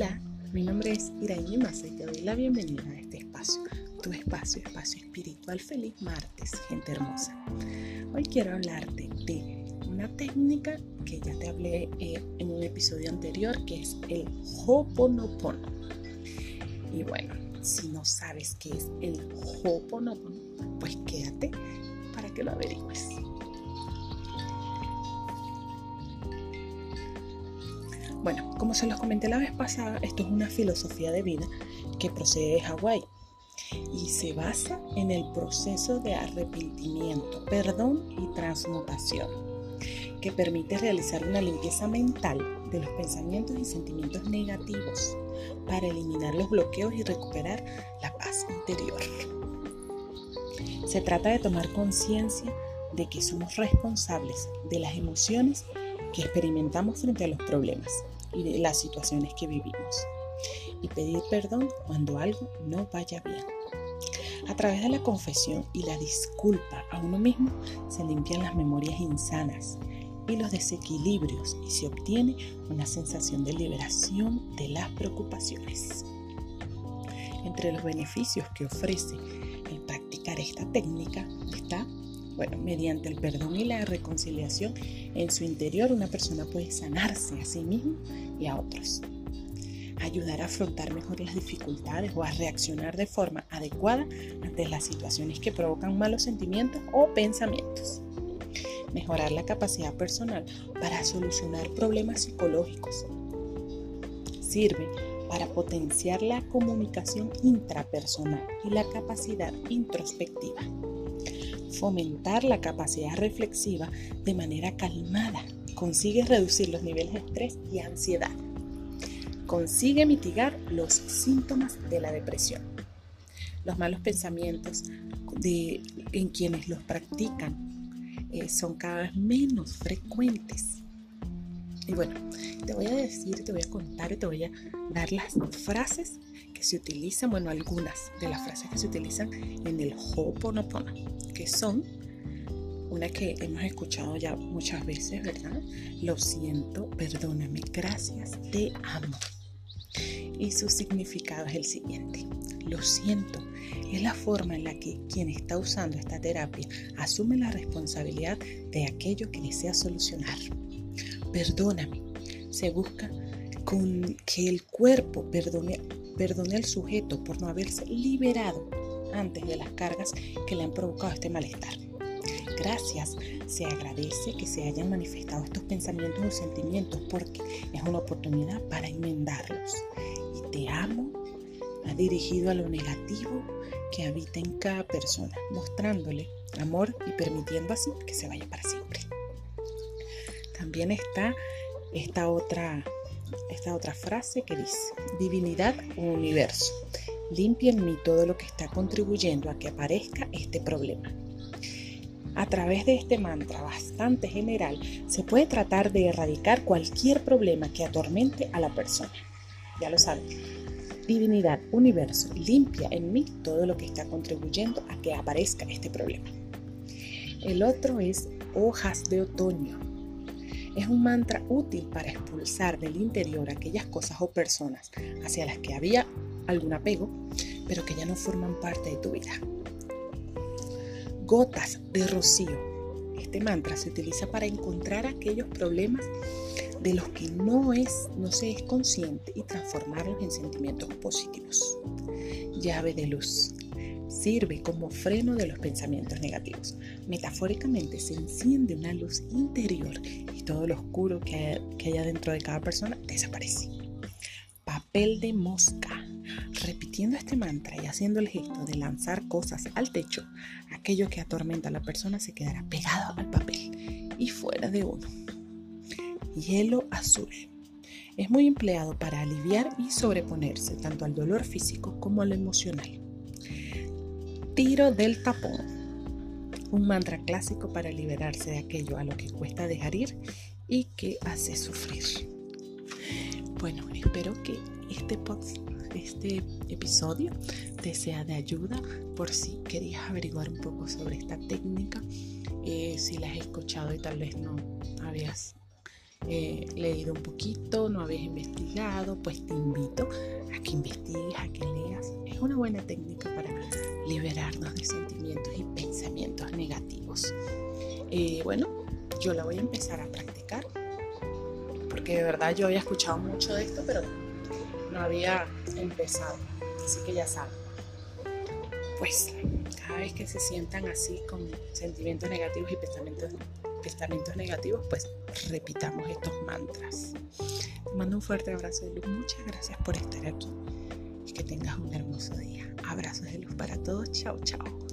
Hola, mi nombre es Iraín Massa y te doy la bienvenida a este espacio, tu espacio, espacio espiritual feliz martes, gente hermosa. Hoy quiero hablarte de una técnica que ya te hablé eh, en un episodio anterior, que es el Hoponopono. Y bueno, si no sabes qué es el Hoponopono, pues quédate para que lo averigües. Bueno, como se los comenté la vez pasada, esto es una filosofía de vida que procede de Hawái y se basa en el proceso de arrepentimiento, perdón y transmutación, que permite realizar una limpieza mental de los pensamientos y sentimientos negativos para eliminar los bloqueos y recuperar la paz interior. Se trata de tomar conciencia de que somos responsables de las emociones que experimentamos frente a los problemas y de las situaciones que vivimos. Y pedir perdón cuando algo no vaya bien. A través de la confesión y la disculpa a uno mismo se limpian las memorias insanas y los desequilibrios y se obtiene una sensación de liberación de las preocupaciones. Entre los beneficios que ofrece el practicar esta técnica está bueno, mediante el perdón y la reconciliación en su interior una persona puede sanarse a sí mismo y a otros. Ayudar a afrontar mejor las dificultades o a reaccionar de forma adecuada ante las situaciones que provocan malos sentimientos o pensamientos. Mejorar la capacidad personal para solucionar problemas psicológicos. Sirve para potenciar la comunicación intrapersonal y la capacidad introspectiva fomentar la capacidad reflexiva de manera calmada. Consigue reducir los niveles de estrés y ansiedad. Consigue mitigar los síntomas de la depresión. Los malos pensamientos de, en quienes los practican eh, son cada vez menos frecuentes. Y bueno, te voy a decir, te voy a contar y te voy a dar las frases que se utilizan, bueno, algunas de las frases que se utilizan en el Ho'oponopono que son una que hemos escuchado ya muchas veces, ¿verdad? Lo siento, perdóname, gracias, te amo. Y su significado es el siguiente. Lo siento es la forma en la que quien está usando esta terapia asume la responsabilidad de aquello que desea solucionar. Perdóname. Se busca con que el cuerpo perdone, perdone al sujeto por no haberse liberado antes de las cargas que le han provocado este malestar. Gracias, se agradece que se hayan manifestado estos pensamientos o sentimientos porque es una oportunidad para enmendarlos. Y te amo ha dirigido a lo negativo que habita en cada persona, mostrándole amor y permitiendo así que se vaya para siempre. También está esta otra, esta otra frase que dice, divinidad o universo. Limpia en mí todo lo que está contribuyendo a que aparezca este problema. A través de este mantra bastante general se puede tratar de erradicar cualquier problema que atormente a la persona. Ya lo saben. Divinidad, universo, limpia en mí todo lo que está contribuyendo a que aparezca este problema. El otro es hojas de otoño. Es un mantra útil para expulsar del interior aquellas cosas o personas hacia las que había algún apego, pero que ya no forman parte de tu vida. Gotas de rocío. Este mantra se utiliza para encontrar aquellos problemas de los que no, es, no se es consciente y transformarlos en sentimientos positivos. Llave de luz. Sirve como freno de los pensamientos negativos. Metafóricamente se enciende una luz interior y todo lo oscuro que, que haya dentro de cada persona desaparece. Papel de mosca. Repitiendo este mantra y haciendo el gesto de lanzar cosas al techo, aquello que atormenta a la persona se quedará pegado al papel y fuera de uno. Hielo azul. Es muy empleado para aliviar y sobreponerse tanto al dolor físico como al emocional. Tiro del tapón. Un mantra clásico para liberarse de aquello a lo que cuesta dejar ir y que hace sufrir. Bueno, espero que este podcast este episodio te sea de ayuda por si querías averiguar un poco sobre esta técnica, eh, si la has escuchado y tal vez no habías eh, leído un poquito, no habías investigado, pues te invito a que investigues, a que leas. Es una buena técnica para liberarnos de sentimientos y pensamientos negativos. Eh, bueno, yo la voy a empezar a practicar porque de verdad yo había escuchado mucho de esto, pero no había empezado. Así que ya saben. Pues cada vez que se sientan así con sentimientos negativos y pensamientos, pensamientos negativos, pues repitamos estos mantras. Te mando un fuerte abrazo de luz. Muchas gracias por estar aquí y que tengas un hermoso día. Abrazos de luz para todos. Chao, chao.